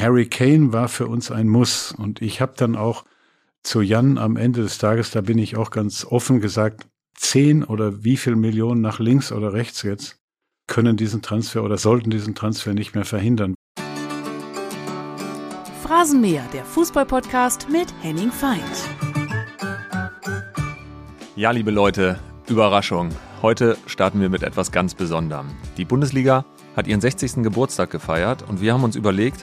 Harry Kane war für uns ein Muss. Und ich habe dann auch zu Jan am Ende des Tages, da bin ich auch ganz offen gesagt, zehn oder wie viel Millionen nach links oder rechts jetzt können diesen Transfer oder sollten diesen Transfer nicht mehr verhindern. Phrasenmäher, der Fußballpodcast mit Henning Feind. Ja, liebe Leute, Überraschung. Heute starten wir mit etwas ganz Besonderem. Die Bundesliga hat ihren 60. Geburtstag gefeiert und wir haben uns überlegt,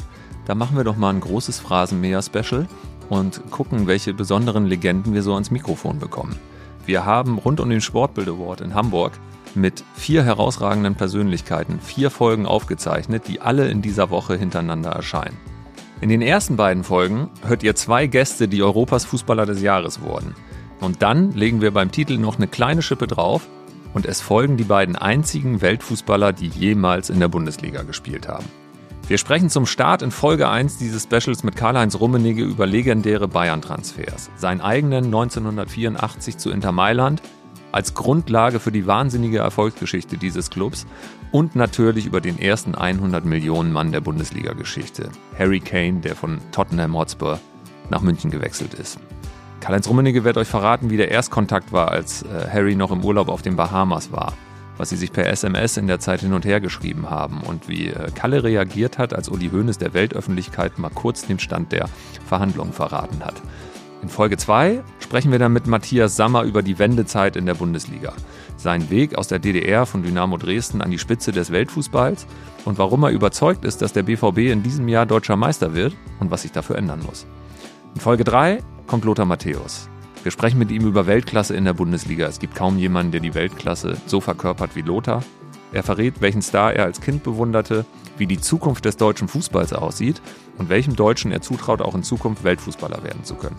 da machen wir doch mal ein großes Phrasenmäher-Special und gucken, welche besonderen Legenden wir so ans Mikrofon bekommen. Wir haben rund um den Sportbild Award in Hamburg mit vier herausragenden Persönlichkeiten vier Folgen aufgezeichnet, die alle in dieser Woche hintereinander erscheinen. In den ersten beiden Folgen hört ihr zwei Gäste, die Europas Fußballer des Jahres wurden. Und dann legen wir beim Titel noch eine kleine Schippe drauf und es folgen die beiden einzigen Weltfußballer, die jemals in der Bundesliga gespielt haben. Wir sprechen zum Start in Folge 1 dieses Specials mit Karl-Heinz Rummenigge über legendäre Bayern-Transfers, seinen eigenen 1984 zu Inter Mailand als Grundlage für die wahnsinnige Erfolgsgeschichte dieses Clubs und natürlich über den ersten 100 Millionen Mann der Bundesliga-Geschichte, Harry Kane, der von Tottenham Hotspur nach München gewechselt ist. Karl-Heinz Rummenigge wird euch verraten, wie der Erstkontakt war, als äh, Harry noch im Urlaub auf den Bahamas war. Was sie sich per SMS in der Zeit hin und her geschrieben haben und wie äh, Kalle reagiert hat, als Uli Hoeneß der Weltöffentlichkeit mal kurz den Stand der Verhandlungen verraten hat. In Folge 2 sprechen wir dann mit Matthias Sammer über die Wendezeit in der Bundesliga, seinen Weg aus der DDR von Dynamo Dresden an die Spitze des Weltfußballs und warum er überzeugt ist, dass der BVB in diesem Jahr deutscher Meister wird und was sich dafür ändern muss. In Folge 3 kommt Lothar Matthäus. Wir sprechen mit ihm über Weltklasse in der Bundesliga. Es gibt kaum jemanden, der die Weltklasse so verkörpert wie Lothar. Er verrät, welchen Star er als Kind bewunderte, wie die Zukunft des deutschen Fußballs aussieht und welchem Deutschen er zutraut, auch in Zukunft Weltfußballer werden zu können.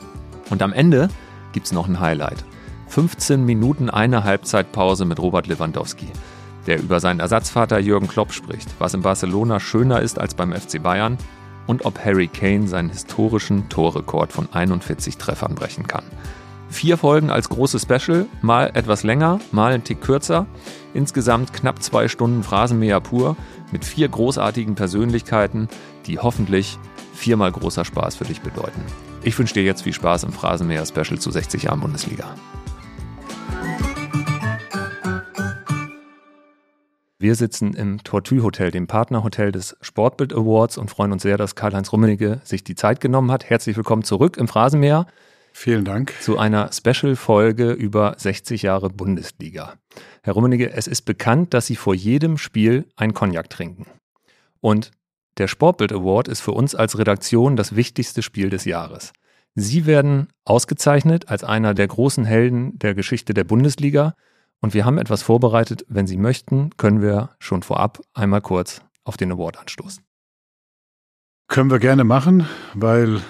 Und am Ende gibt es noch ein Highlight. 15 Minuten eine Halbzeitpause mit Robert Lewandowski, der über seinen Ersatzvater Jürgen Klopp spricht, was in Barcelona schöner ist als beim FC Bayern und ob Harry Kane seinen historischen Torrekord von 41 Treffern brechen kann. Vier Folgen als großes Special, mal etwas länger, mal ein Tick kürzer. Insgesamt knapp zwei Stunden Phrasenmäher pur mit vier großartigen Persönlichkeiten, die hoffentlich viermal großer Spaß für dich bedeuten. Ich wünsche dir jetzt viel Spaß im Phrasenmäher Special zu 60 Jahren Bundesliga. Wir sitzen im Tortue Hotel, dem Partnerhotel des Sportbild Awards und freuen uns sehr, dass Karl-Heinz Rummenigge sich die Zeit genommen hat. Herzlich willkommen zurück im Phrasenmäher. Vielen Dank. Zu einer Special-Folge über 60 Jahre Bundesliga. Herr Rummenigge, es ist bekannt, dass Sie vor jedem Spiel ein Cognac trinken. Und der Sportbild Award ist für uns als Redaktion das wichtigste Spiel des Jahres. Sie werden ausgezeichnet als einer der großen Helden der Geschichte der Bundesliga und wir haben etwas vorbereitet. Wenn Sie möchten, können wir schon vorab einmal kurz auf den Award anstoßen. Können wir gerne machen, weil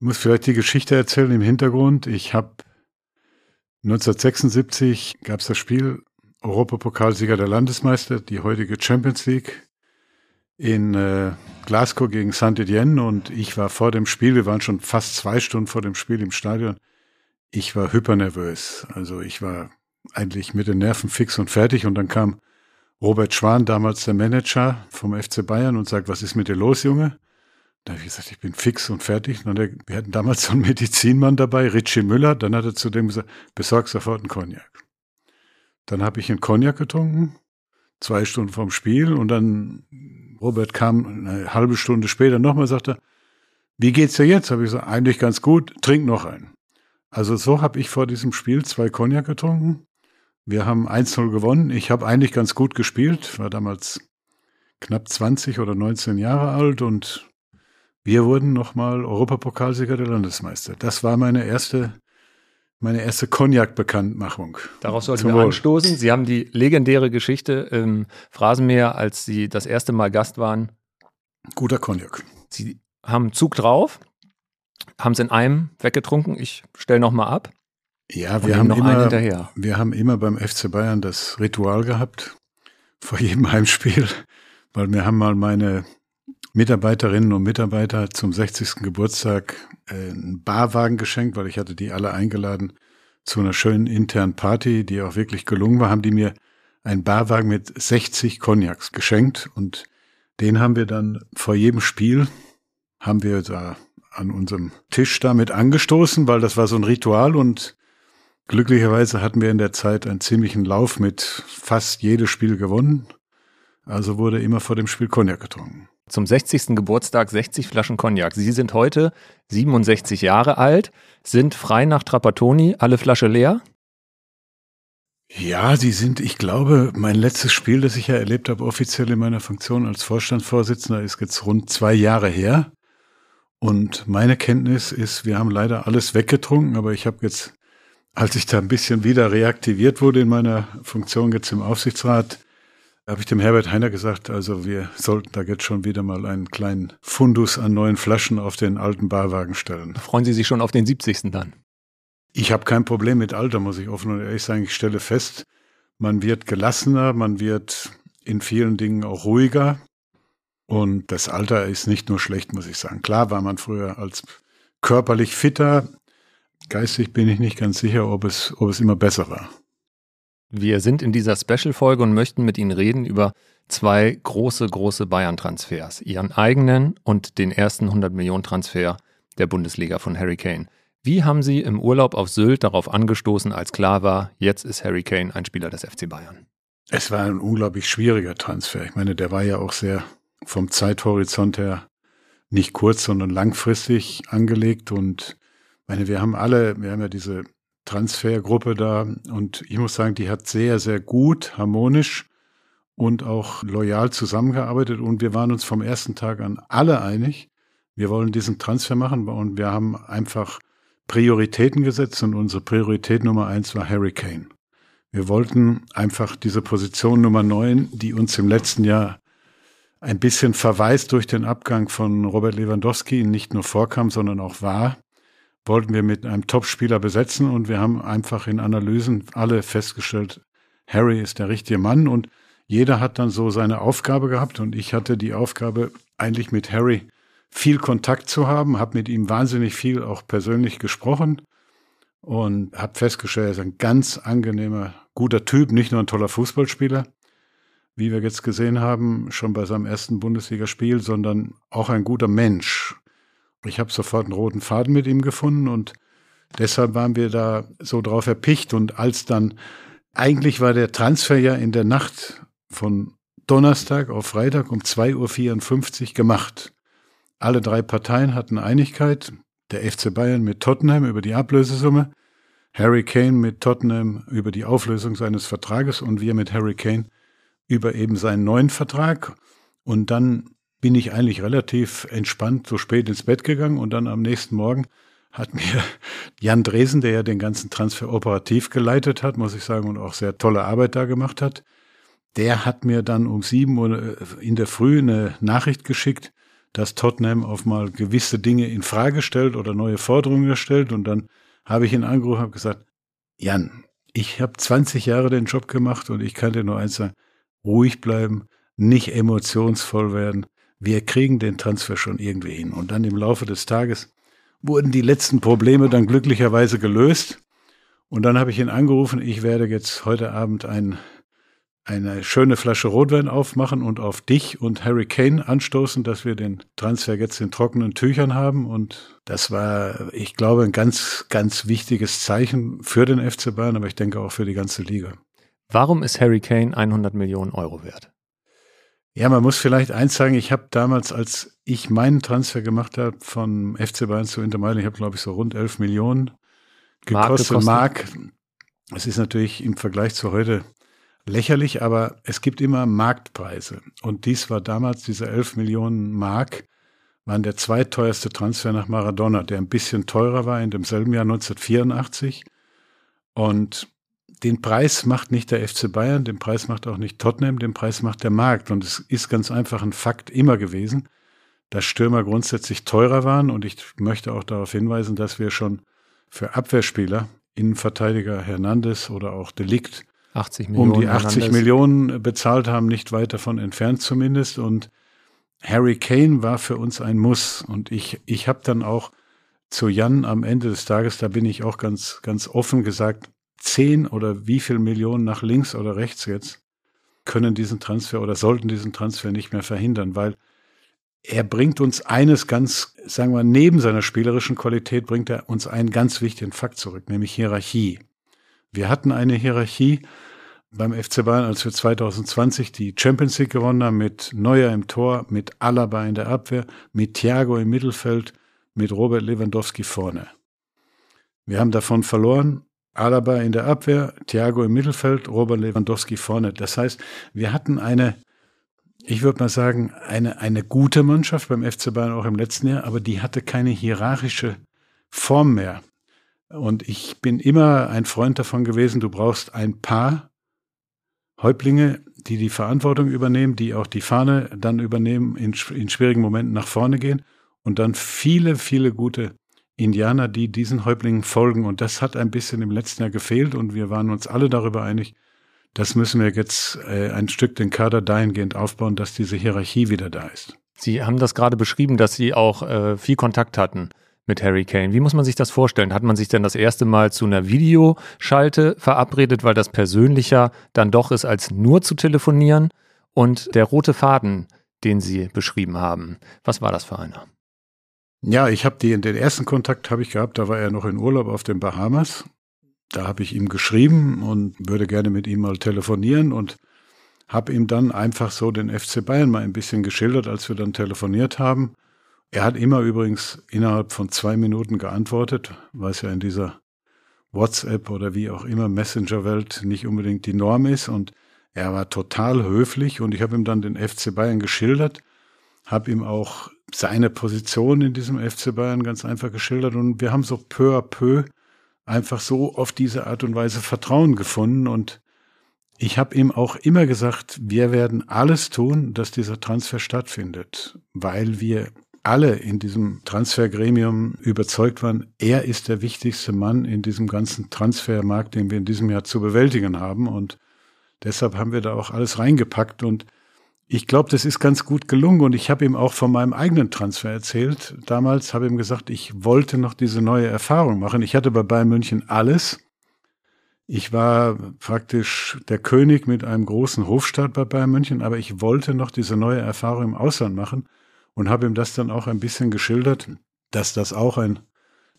muss vielleicht die Geschichte erzählen im Hintergrund. Ich habe 1976 gab es das Spiel Europapokalsieger der Landesmeister, die heutige Champions League in äh, Glasgow gegen St. Etienne und ich war vor dem Spiel, wir waren schon fast zwei Stunden vor dem Spiel im Stadion. Ich war hypernervös. Also ich war eigentlich mit den Nerven fix und fertig. Und dann kam Robert Schwan, damals der Manager vom FC Bayern, und sagt, was ist mit dir los, Junge? Da habe ich gesagt, ich bin fix und fertig. Und er, wir hatten damals so einen Medizinmann dabei, Richie Müller. Dann hat er zu dem gesagt, besorg sofort einen Cognac. Dann habe ich einen Cognac getrunken, zwei Stunden vorm Spiel. Und dann Robert kam eine halbe Stunde später nochmal, sagte, wie geht's dir jetzt? Habe ich gesagt, eigentlich ganz gut, trink noch einen. Also so habe ich vor diesem Spiel zwei Cognac getrunken wir haben 1-0 gewonnen. Ich habe eigentlich ganz gut gespielt, war damals knapp 20 oder 19 Jahre alt und wir wurden nochmal Europapokalsieger der Landesmeister. Das war meine erste, meine erste Cognac-Bekanntmachung. Darauf sollten wir Wohl. anstoßen. Sie haben die legendäre Geschichte im Phrasenmeer, als Sie das erste Mal Gast waren. Guter Cognac. Sie haben Zug drauf, haben es in einem weggetrunken. Ich stelle nochmal ab. Ja, wir haben, immer, wir haben immer beim FC Bayern das Ritual gehabt, vor jedem Heimspiel, weil wir haben mal meine Mitarbeiterinnen und Mitarbeiter zum 60. Geburtstag äh, einen Barwagen geschenkt, weil ich hatte die alle eingeladen zu einer schönen internen Party, die auch wirklich gelungen war, haben die mir einen Barwagen mit 60 Cognacs geschenkt und Den haben wir dann vor jedem Spiel, haben wir da an unserem Tisch damit angestoßen, weil das war so ein Ritual und glücklicherweise hatten wir in der Zeit einen ziemlichen Lauf mit fast jedes Spiel gewonnen. Also wurde immer vor dem Spiel Cognac getrunken. Zum 60. Geburtstag 60 Flaschen Cognac. Sie sind heute 67 Jahre alt, sind frei nach Trapattoni, alle Flasche leer? Ja, sie sind, ich glaube, mein letztes Spiel, das ich ja erlebt habe, offiziell in meiner Funktion als Vorstandsvorsitzender, ist jetzt rund zwei Jahre her. Und meine Kenntnis ist, wir haben leider alles weggetrunken, aber ich habe jetzt, als ich da ein bisschen wieder reaktiviert wurde in meiner Funktion jetzt im Aufsichtsrat, habe ich dem Herbert Heiner gesagt, also wir sollten da jetzt schon wieder mal einen kleinen Fundus an neuen Flaschen auf den alten Barwagen stellen. Freuen Sie sich schon auf den 70. dann? Ich habe kein Problem mit Alter, muss ich offen und ehrlich sagen. Ich stelle fest, man wird gelassener, man wird in vielen Dingen auch ruhiger. Und das Alter ist nicht nur schlecht, muss ich sagen. Klar war man früher als körperlich fitter. Geistig bin ich nicht ganz sicher, ob es, ob es immer besser war. Wir sind in dieser Special-Folge und möchten mit Ihnen reden über zwei große, große Bayern-Transfers. Ihren eigenen und den ersten 100-Millionen-Transfer der Bundesliga von Harry Kane. Wie haben Sie im Urlaub auf Sylt darauf angestoßen, als klar war, jetzt ist Harry Kane ein Spieler des FC Bayern? Es war ein unglaublich schwieriger Transfer. Ich meine, der war ja auch sehr vom Zeithorizont her nicht kurz, sondern langfristig angelegt. Und meine, wir haben alle, wir haben ja diese Transfergruppe da. Und ich muss sagen, die hat sehr, sehr gut, harmonisch und auch loyal zusammengearbeitet. Und wir waren uns vom ersten Tag an alle einig, wir wollen diesen Transfer machen. Und wir haben einfach Prioritäten gesetzt. Und unsere Priorität Nummer eins war Harry Kane. Wir wollten einfach diese Position Nummer neun, die uns im letzten Jahr ein bisschen verweist durch den Abgang von Robert Lewandowski, nicht nur vorkam, sondern auch war, wollten wir mit einem Top-Spieler besetzen und wir haben einfach in Analysen alle festgestellt, Harry ist der richtige Mann und jeder hat dann so seine Aufgabe gehabt und ich hatte die Aufgabe, eigentlich mit Harry viel Kontakt zu haben, habe mit ihm wahnsinnig viel auch persönlich gesprochen und habe festgestellt, er ist ein ganz angenehmer, guter Typ, nicht nur ein toller Fußballspieler, wie wir jetzt gesehen haben, schon bei seinem ersten Bundesligaspiel, sondern auch ein guter Mensch. Ich habe sofort einen roten Faden mit ihm gefunden und deshalb waren wir da so drauf erpicht. Und als dann, eigentlich war der Transfer ja in der Nacht von Donnerstag auf Freitag um 2.54 Uhr gemacht. Alle drei Parteien hatten Einigkeit. Der FC Bayern mit Tottenham über die Ablösesumme, Harry Kane mit Tottenham über die Auflösung seines Vertrages und wir mit Harry Kane über eben seinen neuen Vertrag. Und dann bin ich eigentlich relativ entspannt so spät ins Bett gegangen und dann am nächsten Morgen hat mir Jan Dresen, der ja den ganzen Transfer operativ geleitet hat, muss ich sagen, und auch sehr tolle Arbeit da gemacht hat, der hat mir dann um sieben Uhr in der Früh eine Nachricht geschickt, dass Tottenham auf mal gewisse Dinge in Frage stellt oder neue Forderungen stellt. Und dann habe ich ihn angerufen und gesagt, Jan, ich habe 20 Jahre den Job gemacht und ich kann dir nur eins sagen, ruhig bleiben, nicht emotionsvoll werden, wir kriegen den Transfer schon irgendwie hin. Und dann im Laufe des Tages wurden die letzten Probleme dann glücklicherweise gelöst. Und dann habe ich ihn angerufen, ich werde jetzt heute Abend ein, eine schöne Flasche Rotwein aufmachen und auf dich und Harry Kane anstoßen, dass wir den Transfer jetzt in trockenen Tüchern haben. Und das war, ich glaube, ein ganz, ganz wichtiges Zeichen für den FC Bayern, aber ich denke auch für die ganze Liga. Warum ist Harry Kane 100 Millionen Euro wert? Ja, man muss vielleicht eins sagen, ich habe damals, als ich meinen Transfer gemacht habe von FC Bayern zu Inter Mailand, ich habe glaube ich so rund 11 Millionen gekostet. Mark, es ist natürlich im Vergleich zu heute lächerlich, aber es gibt immer Marktpreise. Und dies war damals, diese 11 Millionen Mark, waren der zweiteuerste Transfer nach Maradona, der ein bisschen teurer war in demselben Jahr 1984. Und den Preis macht nicht der FC Bayern, den Preis macht auch nicht Tottenham, den Preis macht der Markt. Und es ist ganz einfach ein Fakt immer gewesen, dass Stürmer grundsätzlich teurer waren. Und ich möchte auch darauf hinweisen, dass wir schon für Abwehrspieler, Innenverteidiger Hernandez oder auch Delikt, 80 Millionen um die 80 Hernandez. Millionen bezahlt haben, nicht weit davon entfernt zumindest. Und Harry Kane war für uns ein Muss. Und ich, ich habe dann auch zu Jan am Ende des Tages, da bin ich auch ganz, ganz offen gesagt, zehn oder wie viel Millionen nach links oder rechts jetzt können diesen Transfer oder sollten diesen Transfer nicht mehr verhindern, weil er bringt uns eines ganz, sagen wir, neben seiner spielerischen Qualität bringt er uns einen ganz wichtigen Fakt zurück, nämlich Hierarchie. Wir hatten eine Hierarchie beim FC Bayern, als wir 2020 die Champions League gewonnen haben, mit Neuer im Tor, mit Alaba in der Abwehr, mit Thiago im Mittelfeld, mit Robert Lewandowski vorne. Wir haben davon verloren, Alaba in der Abwehr, Thiago im Mittelfeld, Robert Lewandowski vorne. Das heißt, wir hatten eine, ich würde mal sagen, eine, eine gute Mannschaft beim FC Bayern auch im letzten Jahr, aber die hatte keine hierarchische Form mehr. Und ich bin immer ein Freund davon gewesen, du brauchst ein paar Häuptlinge, die die Verantwortung übernehmen, die auch die Fahne dann übernehmen, in, in schwierigen Momenten nach vorne gehen und dann viele, viele gute Indianer, die diesen Häuptlingen folgen. Und das hat ein bisschen im letzten Jahr gefehlt und wir waren uns alle darüber einig, das müssen wir jetzt äh, ein Stück den Kader dahingehend aufbauen, dass diese Hierarchie wieder da ist. Sie haben das gerade beschrieben, dass Sie auch äh, viel Kontakt hatten mit Harry Kane. Wie muss man sich das vorstellen? Hat man sich denn das erste Mal zu einer Videoschalte verabredet, weil das persönlicher dann doch ist, als nur zu telefonieren? Und der rote Faden, den Sie beschrieben haben, was war das für einer? Ja, ich habe den ersten Kontakt habe ich gehabt, da war er noch in Urlaub auf den Bahamas. Da habe ich ihm geschrieben und würde gerne mit ihm mal telefonieren und habe ihm dann einfach so den FC Bayern mal ein bisschen geschildert, als wir dann telefoniert haben. Er hat immer übrigens innerhalb von zwei Minuten geantwortet, was ja in dieser WhatsApp oder wie auch immer Messenger-Welt nicht unbedingt die Norm ist. Und er war total höflich und ich habe ihm dann den FC Bayern geschildert, habe ihm auch seine Position in diesem FC Bayern ganz einfach geschildert und wir haben so peu à peu einfach so auf diese Art und Weise Vertrauen gefunden und ich habe ihm auch immer gesagt, wir werden alles tun, dass dieser Transfer stattfindet, weil wir alle in diesem Transfergremium überzeugt waren, er ist der wichtigste Mann in diesem ganzen Transfermarkt, den wir in diesem Jahr zu bewältigen haben. Und deshalb haben wir da auch alles reingepackt. Und ich glaube, das ist ganz gut gelungen. Und ich habe ihm auch von meinem eigenen Transfer erzählt. Damals habe ihm gesagt, ich wollte noch diese neue Erfahrung machen. Ich hatte bei Bayern München alles. Ich war praktisch der König mit einem großen Hofstaat bei Bayern München, aber ich wollte noch diese neue Erfahrung im Ausland machen und habe ihm das dann auch ein bisschen geschildert, dass das auch ein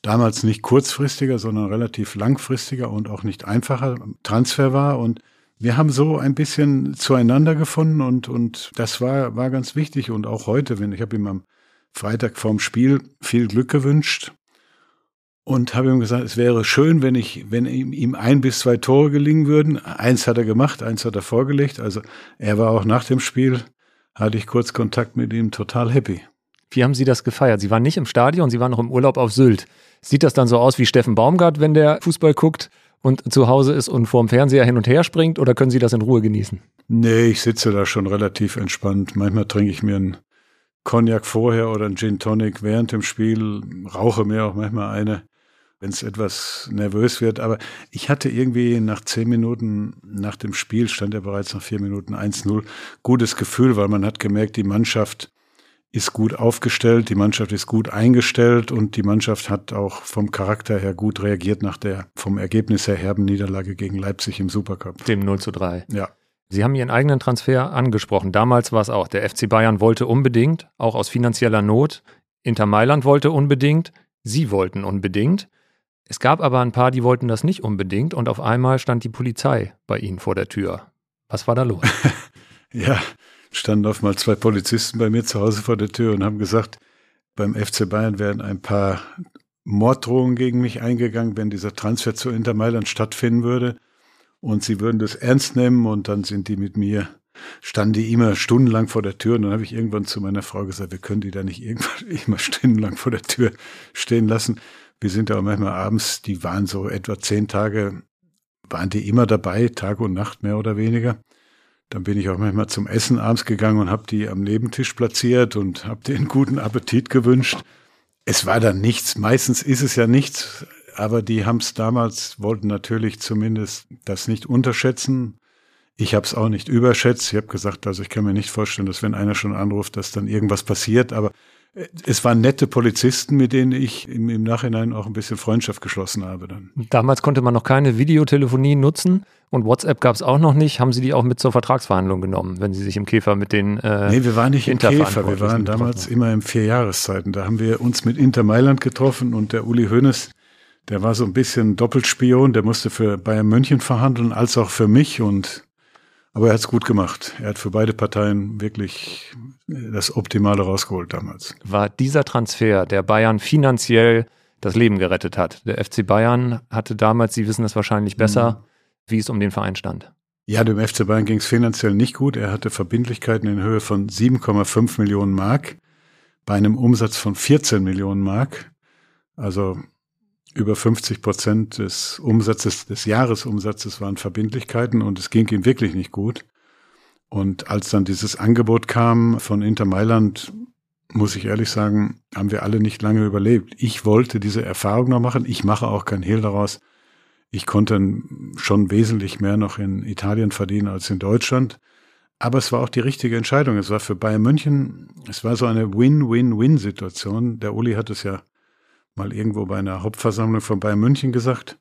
damals nicht kurzfristiger, sondern relativ langfristiger und auch nicht einfacher Transfer war. Und wir haben so ein bisschen zueinander gefunden und, und das war, war ganz wichtig. Und auch heute, wenn ich habe ihm am Freitag vorm Spiel viel Glück gewünscht und habe ihm gesagt, es wäre schön, wenn ich, wenn ihm ein bis zwei Tore gelingen würden. Eins hat er gemacht, eins hat er vorgelegt. Also er war auch nach dem Spiel hatte ich kurz Kontakt mit ihm, total happy. Wie haben Sie das gefeiert? Sie waren nicht im Stadion, Sie waren noch im Urlaub auf Sylt. Sieht das dann so aus wie Steffen Baumgart, wenn der Fußball guckt und zu Hause ist und vorm Fernseher hin und her springt oder können Sie das in Ruhe genießen? Nee, ich sitze da schon relativ entspannt. Manchmal trinke ich mir einen Cognac vorher oder einen Gin Tonic während dem Spiel, rauche mir auch manchmal eine wenn es etwas nervös wird. Aber ich hatte irgendwie nach zehn Minuten nach dem Spiel, stand er bereits nach vier Minuten 1-0, gutes Gefühl, weil man hat gemerkt, die Mannschaft ist gut aufgestellt, die Mannschaft ist gut eingestellt und die Mannschaft hat auch vom Charakter her gut reagiert nach der vom Ergebnis her herben Niederlage gegen Leipzig im Supercup. Dem 0 zu 3. Ja. Sie haben Ihren eigenen Transfer angesprochen. Damals war es auch, der FC Bayern wollte unbedingt, auch aus finanzieller Not. Inter Mailand wollte unbedingt, Sie wollten unbedingt. Es gab aber ein paar, die wollten das nicht unbedingt und auf einmal stand die Polizei bei ihnen vor der Tür. Was war da los? ja, standen auf mal zwei Polizisten bei mir zu Hause vor der Tür und haben gesagt, beim FC Bayern werden ein paar Morddrohungen gegen mich eingegangen, wenn dieser Transfer zu Inter Mailand stattfinden würde. Und sie würden das ernst nehmen und dann sind die mit mir, standen die immer stundenlang vor der Tür und dann habe ich irgendwann zu meiner Frau gesagt, wir können die da nicht irgendwann immer stundenlang vor der Tür stehen lassen. Wir sind ja auch manchmal abends, die waren so etwa zehn Tage, waren die immer dabei, Tag und Nacht mehr oder weniger. Dann bin ich auch manchmal zum Essen abends gegangen und habe die am Nebentisch platziert und habe denen guten Appetit gewünscht. Es war dann nichts, meistens ist es ja nichts, aber die haben es damals, wollten natürlich zumindest das nicht unterschätzen. Ich habe es auch nicht überschätzt. Ich habe gesagt, also ich kann mir nicht vorstellen, dass wenn einer schon anruft, dass dann irgendwas passiert. Aber Es waren nette Polizisten, mit denen ich im, im, Nachhinein auch ein bisschen Freundschaft geschlossen habe dann. Damals konnte man noch keine Videotelefonie nutzen und WhatsApp gab es auch noch nicht. Haben Sie die auch mit zur Vertragsverhandlung genommen, wenn Sie sich im Käfer mit den äh, Nee, wir waren nicht im Käfer, wir waren damals immer im Vierjahreszeiten. Da haben wir uns mit Inter Mailand getroffen und der Uli Hoeneß, der war so ein bisschen Doppelspion, der musste für Bayern München verhandeln, als auch für mich und aber er hat es gut gemacht. Er hat für beide Parteien wirklich das Optimale rausgeholt damals. War dieser Transfer, der Bayern finanziell das Leben gerettet hat? Der FC Bayern hatte damals, Sie wissen das wahrscheinlich besser, mhm. wie es um den Verein stand. Ja, dem FC Bayern ging es finanziell nicht gut. Er hatte Verbindlichkeiten in Höhe von 7,5 Millionen Mark bei einem Umsatz von 14 Millionen Mark. Also über 50 Prozent des Umsatzes, des Jahresumsatzes waren Verbindlichkeiten und es ging ihm wirklich nicht gut. Und als dann dieses Angebot kam von Inter Mailand, muss ich ehrlich sagen, haben wir alle nicht lange überlebt. Ich wollte diese Erfahrung noch machen. Ich mache auch kein Hehl daraus. Ich konnte schon wesentlich mehr noch in Italien verdienen als in Deutschland. Aber es war auch die richtige Entscheidung. Es war für Bayern München, es war so eine Win-Win-Win-Situation. Der Uli hat es ja mal irgendwo bei einer Hauptversammlung von Bayern München gesagt.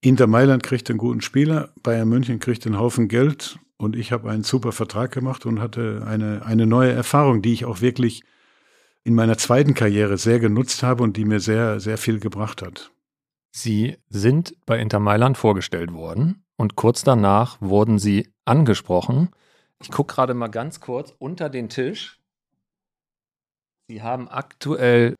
Inter Mailand kriegt einen guten Spieler, Bayern München kriegt einen Haufen Geld und ich habe einen super Vertrag gemacht und hatte eine, eine neue Erfahrung, die ich auch wirklich in meiner zweiten Karriere sehr genutzt habe und die mir sehr, sehr viel gebracht hat. Sie sind bei Inter Mailand vorgestellt worden und kurz danach wurden Sie angesprochen. Ich gucke gerade mal ganz kurz unter den Tisch. Sie haben aktuell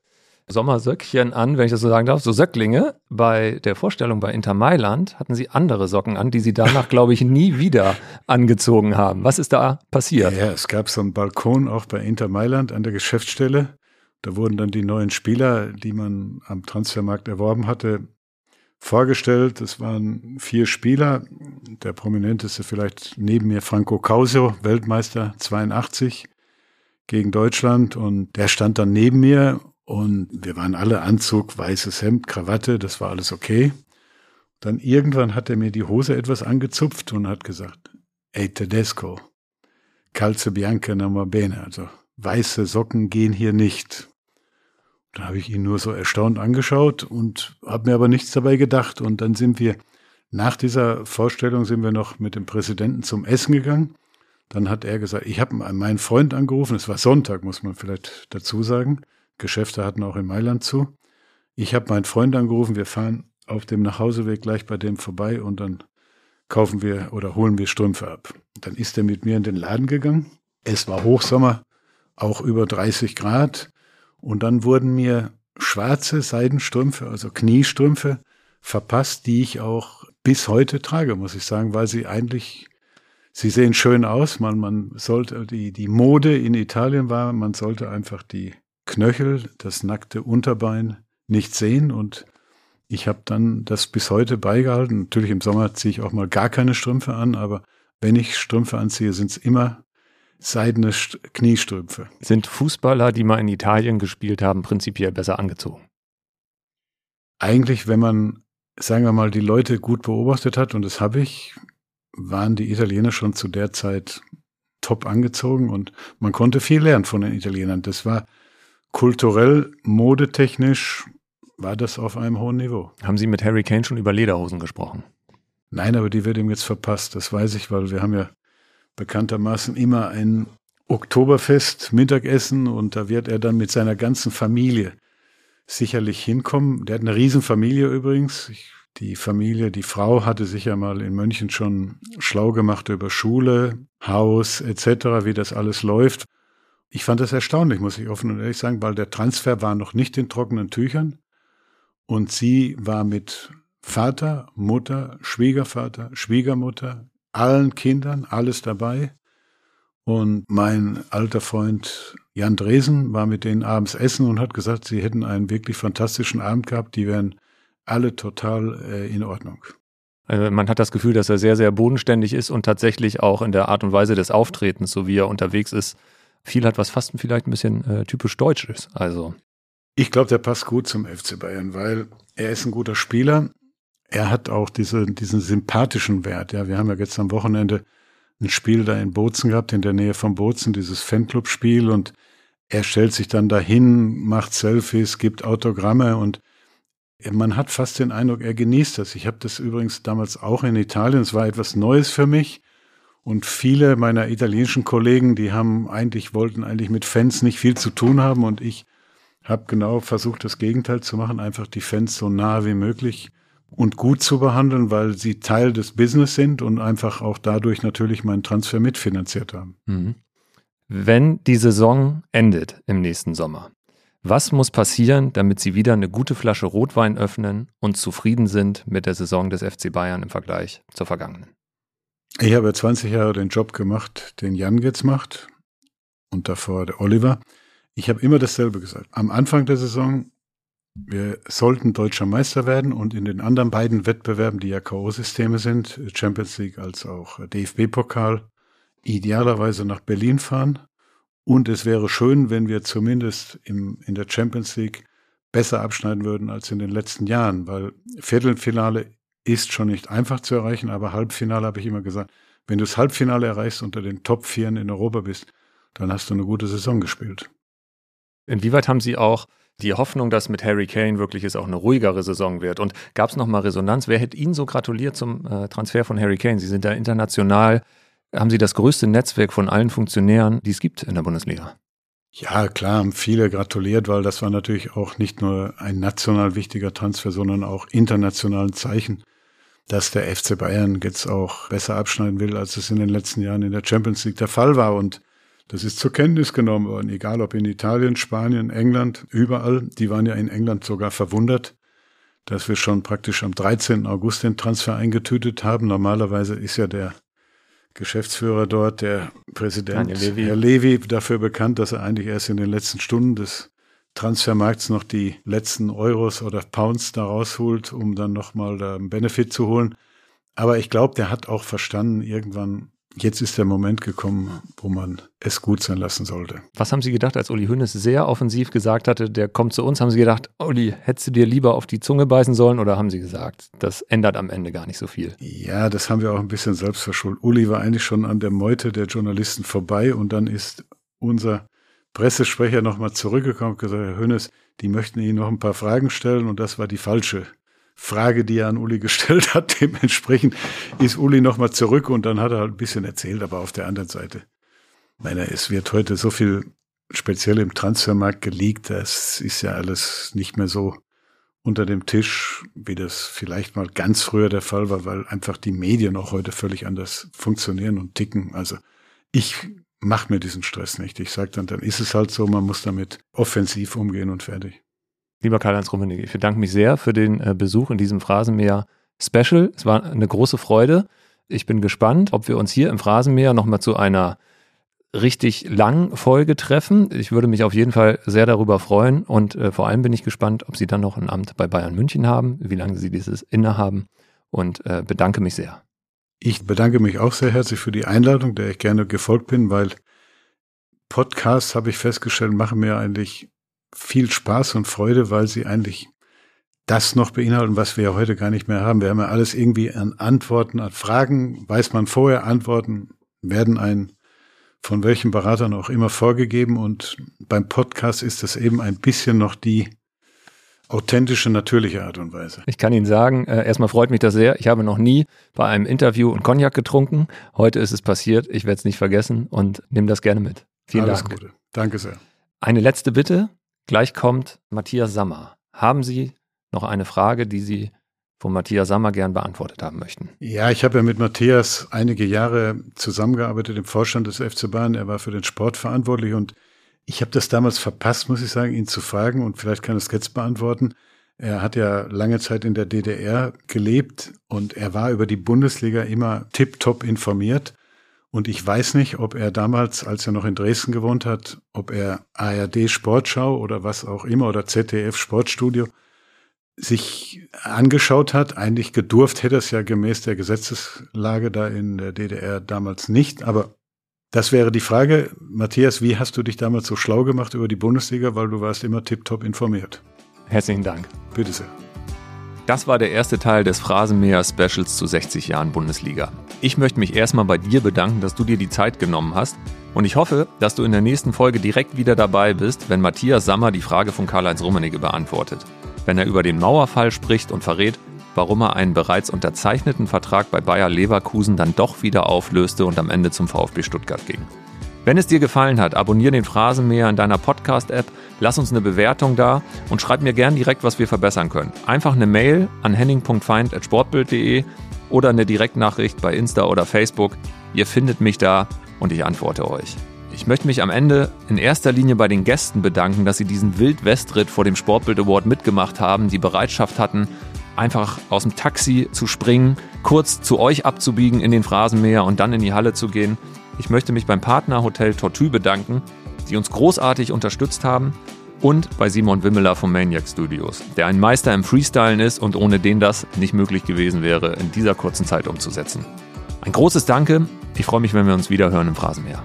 Sommersöckchen an, wenn ich das so sagen darf, so Söcklinge. Bei der Vorstellung bei Inter Mailand hatten sie andere Socken an, die sie danach, glaube ich, nie wieder angezogen haben. Was ist da passiert? Ja, es gab so einen Balkon auch bei Inter Mailand an der Geschäftsstelle. Da wurden dann die neuen Spieler, die man am Transfermarkt erworben hatte, vorgestellt. Es waren vier Spieler. Der prominenteste vielleicht neben mir Franco Causio, Weltmeister 82 gegen Deutschland. Und der stand dann neben mir und wir waren alle Anzug, weißes Hemd, Krawatte, das war alles okay. Dann irgendwann hat er mir die Hose etwas angezupft und hat gesagt, ey Tedesco, calze bianca non bene, also weiße Socken gehen hier nicht. Da habe ich ihn nur so erstaunt angeschaut und habe mir aber nichts dabei gedacht. Und dann sind wir, nach dieser Vorstellung sind wir noch mit dem Präsidenten zum Essen gegangen. Dann hat er gesagt, ich habe meinen Freund angerufen, es war Sonntag, muss man vielleicht dazu sagen. Geschäfte hatten auch in Mailand zu. Ich habe meinen Freund angerufen, wir fahren auf dem Nachhauseweg gleich bei dem vorbei und dann kaufen wir oder holen wir Strümpfe ab. Dann ist er mit mir in den Laden gegangen. Es war Hochsommer, auch über 30 Grad. Und dann wurden mir schwarze Seidenstrümpfe, also Kniestrümpfe, verpasst, die ich auch bis heute trage, muss ich sagen, weil sie eigentlich, sie sehen schön aus. Man, man sollte, die, die Mode in Italien war, man sollte einfach die Knöchel, das nackte Unterbein nicht sehen und ich habe dann das bis heute beigehalten. Natürlich im Sommer ziehe ich auch mal gar keine Strümpfe an, aber wenn ich Strümpfe anziehe, sind es immer seidene Kniestrümpfe. Sind Fußballer, die mal in Italien gespielt haben, prinzipiell besser angezogen? Eigentlich, wenn man, sagen wir mal, die Leute gut beobachtet hat, und das habe ich, waren die Italiener schon zu der Zeit top angezogen und man konnte viel lernen von den Italienern. Das war kulturell, modetechnisch war das auf einem hohen Niveau. Haben Sie mit Harry Kane schon über Lederhosen gesprochen? Nein, aber die wird ihm jetzt verpasst. Das weiß ich, weil wir haben ja bekanntermaßen immer ein Oktoberfest, Mittagessen und da wird er dann mit seiner ganzen Familie sicherlich hinkommen. Der hat eine Riesenfamilie übrigens. Ich, die Familie, die Frau hatte sich ja mal in München schon schlau gemacht über Schule, Haus etc., wie das alles läuft. Ich fand das erstaunlich, muss ich offen und ehrlich sagen, weil der Transfer war noch nicht in trockenen Tüchern und sie war mit Vater, Mutter, Schwiegervater, Schwiegermutter, allen Kindern, alles dabei. Und mein alter Freund Jan Dresen war mit denen abends essen und hat gesagt, sie hätten einen wirklich fantastischen Abend gehabt, die wären alle total äh, in Ordnung. Also man hat das Gefühl, dass er sehr, sehr bodenständig ist und tatsächlich auch in der Art und Weise des Auftretens, so wie er unterwegs ist, viel hat, was fast vielleicht ein bisschen äh, typisch deutsch ist. Also. Ich glaube, der passt gut zum FC Bayern, weil er ist ein guter Spieler. Er hat auch diese, diesen sympathischen Wert. Ja, wir haben ja jetzt am Wochenende ein Spiel da in Bozen gehabt, in der Nähe von Bozen, dieses Fanclub-Spiel und er stellt sich dann dahin, macht Selfies, gibt Autogramme und man hat fast den Eindruck, er genießt das. Ich habe das übrigens damals auch in Italien. Es war etwas Neues für mich. Und viele meiner italienischen Kollegen, die haben eigentlich, wollten eigentlich mit Fans nicht viel zu tun haben. Und ich habe genau versucht, das Gegenteil zu machen, einfach die Fans so nah wie möglich und gut zu behandeln, weil sie Teil des Business sind und einfach auch dadurch natürlich meinen Transfer mitfinanziert haben. Mhm. Wenn die Saison endet im nächsten Sommer, was muss passieren, damit Sie wieder eine gute Flasche Rotwein öffnen und zufrieden sind mit der Saison des FC Bayern im Vergleich zur vergangenen? Ich habe 20 Jahre den Job gemacht, den Jan jetzt macht und davor der Oliver. Ich habe immer dasselbe gesagt. Am Anfang der Saison, wir sollten deutscher Meister werden und in den anderen beiden Wettbewerben, die ja K.O.-Systeme sind, Champions League als auch DFB-Pokal, idealerweise nach Berlin fahren. Und es wäre schön, wenn wir zumindest im, in der Champions League besser abschneiden würden als in den letzten Jahren, weil Viertelfinale ist schon nicht einfach zu erreichen, aber Halbfinale habe ich immer gesagt, wenn du das Halbfinale erreichst unter den Top Vieren in Europa bist, dann hast du eine gute Saison gespielt. Inwieweit haben Sie auch die Hoffnung, dass mit Harry Kane wirklich es auch eine ruhigere Saison wird? Und gab es nochmal Resonanz? Wer hätte Ihnen so gratuliert zum äh, Transfer von Harry Kane? Sie sind da international, haben Sie das größte Netzwerk von allen Funktionären, die es gibt in der Bundesliga. Ja, klar, haben viele gratuliert, weil das war natürlich auch nicht nur ein national wichtiger Transfer, sondern auch international ein Zeichen, dass der FC Bayern jetzt auch besser abschneiden will, als es in den letzten Jahren in der Champions League der Fall war. Und das ist zur Kenntnis genommen worden, egal ob in Italien, Spanien, England, überall. Die waren ja in England sogar verwundert, dass wir schon praktisch am 13. August den Transfer eingetütet haben. Normalerweise ist ja der Geschäftsführer dort, der Präsident Levi. Herr Levi, dafür bekannt, dass er eigentlich erst in den letzten Stunden des Transfermarkts noch die letzten Euros oder Pounds da rausholt, um dann nochmal da einen Benefit zu holen. Aber ich glaube, der hat auch verstanden, irgendwann Jetzt ist der Moment gekommen, wo man es gut sein lassen sollte. Was haben Sie gedacht, als Uli Hoeneß sehr offensiv gesagt hatte, der kommt zu uns? Haben Sie gedacht, Uli, hättest du dir lieber auf die Zunge beißen sollen oder haben Sie gesagt, das ändert am Ende gar nicht so viel? Ja, das haben wir auch ein bisschen selbst verschuldet. Uli war eigentlich schon an der Meute der Journalisten vorbei und dann ist unser Pressesprecher nochmal zurückgekommen und gesagt, Herr Hoeneß, die möchten Ihnen noch ein paar Fragen stellen und das war die falsche Frage, die er an Uli gestellt hat. Dementsprechend ist Uli nochmal zurück und dann hat er halt ein bisschen erzählt, aber auf der anderen Seite, meine, es wird heute so viel speziell im Transfermarkt geleakt, das ist ja alles nicht mehr so unter dem Tisch, wie das vielleicht mal ganz früher der Fall war, weil einfach die Medien auch heute völlig anders funktionieren und ticken. Also ich mache mir diesen Stress nicht. Ich sage dann, dann ist es halt so, man muss damit offensiv umgehen und fertig. Lieber Karl-Heinz Rummenigge, ich bedanke mich sehr für den äh, Besuch in diesem Phrasenmäher Special. Es war eine große Freude. Ich bin gespannt, ob wir uns hier im Phrasenmäher nochmal zu einer richtig langen Folge treffen. Ich würde mich auf jeden Fall sehr darüber freuen und äh, vor allem bin ich gespannt, ob Sie dann noch ein Amt bei Bayern München haben, wie lange Sie dieses innehaben und äh, bedanke mich sehr. Ich bedanke mich auch sehr herzlich für die Einladung, der ich gerne gefolgt bin, weil Podcasts, habe ich festgestellt, machen mir eigentlich viel Spaß und Freude, weil sie eigentlich das noch beinhalten, was wir ja heute gar nicht mehr haben. Wir haben ja alles irgendwie an Antworten, an Fragen, weiß man vorher, Antworten werden ein von welchen Beratern auch immer vorgegeben und beim Podcast ist das eben ein bisschen noch die authentische, natürliche Art und Weise. Ich kann Ihnen sagen, äh, erstmal freut mich das sehr. Ich habe noch nie bei einem Interview einen Cognac getrunken. Heute ist es passiert. Ich werde es nicht vergessen und nehme das gerne mit. Vielen Alles Dank. Gute. Danke sehr. Eine letzte Bitte. Gleich kommt Matthias Sammer. Haben Sie noch eine Frage, die Sie von Matthias Sammer gern beantwortet haben möchten? Ja, ich habe ja mit Matthias einige Jahre zusammengearbeitet im Vorstand des FC Bayern. Er war für den Sport verantwortlich und ich habe das damals verpasst, muss ich sagen, ihn zu fragen und vielleicht kann er es jetzt beantworten. Er hat ja lange Zeit in der DDR gelebt und er war über die Bundesliga immer tiptop informiert. Und ich weiß nicht, ob er damals, als er noch in Dresden gewohnt hat, ob er ARD Sportschau oder was auch immer oder ZDF Sportstudio sich angeschaut hat. Eigentlich gedurft hätte es ja gemäß der Gesetzeslage da in der DDR damals nicht. Aber das wäre die Frage. Matthias, wie hast du dich damals so schlau gemacht über die Bundesliga, weil du warst immer tiptop informiert? Herzlichen Dank. Bitte sehr. Das war der erste Teil des Phrasenmäher Specials zu 60 Jahren Bundesliga. Ich möchte mich erstmal bei dir bedanken, dass du dir die Zeit genommen hast, Und ich hoffe, dass du in der nächsten Folge direkt wieder dabei bist, wenn Matthias Sammer die Frage von Karl-Heinz Rummenigge beantwortet. Wenn er über den Mauerfall spricht und verrät, warum er einen bereits unterzeichneten Vertrag bei Bayer Leverkusen dann doch wieder auflöste und am Ende zum VfB Stuttgart ging. Wenn es dir gefallen hat, abonniere den Phrasenmäher in deiner Podcast-App, lass uns eine Bewertung da und schreib mir gern direkt, was wir verbessern können. Einfach eine Mail an henning.feind.sportbild.de oder eine Direktnachricht bei Insta oder Facebook. Ihr findet mich da und ich antworte euch. Ich möchte mich am Ende in erster Linie bei den Gästen bedanken, dass sie diesen Wild-Westritt vor dem Sportbild Award mitgemacht haben, die Bereitschaft hatten, einfach aus dem Taxi zu springen, kurz zu euch abzubiegen in den Phrasenmäher und dann in die Halle zu gehen. Ich möchte mich beim Partner Hotel Tortue bedanken, die uns großartig unterstützt haben und bei Simon Wimmeler vom Maniac Studios, der ein Meister im Freestylen ist und ohne den das nicht möglich gewesen wäre, in dieser kurzen Zeit umzusetzen. Ein großes Danke. Ich freue mich, wenn wir uns wieder hören im Phrasenmeer.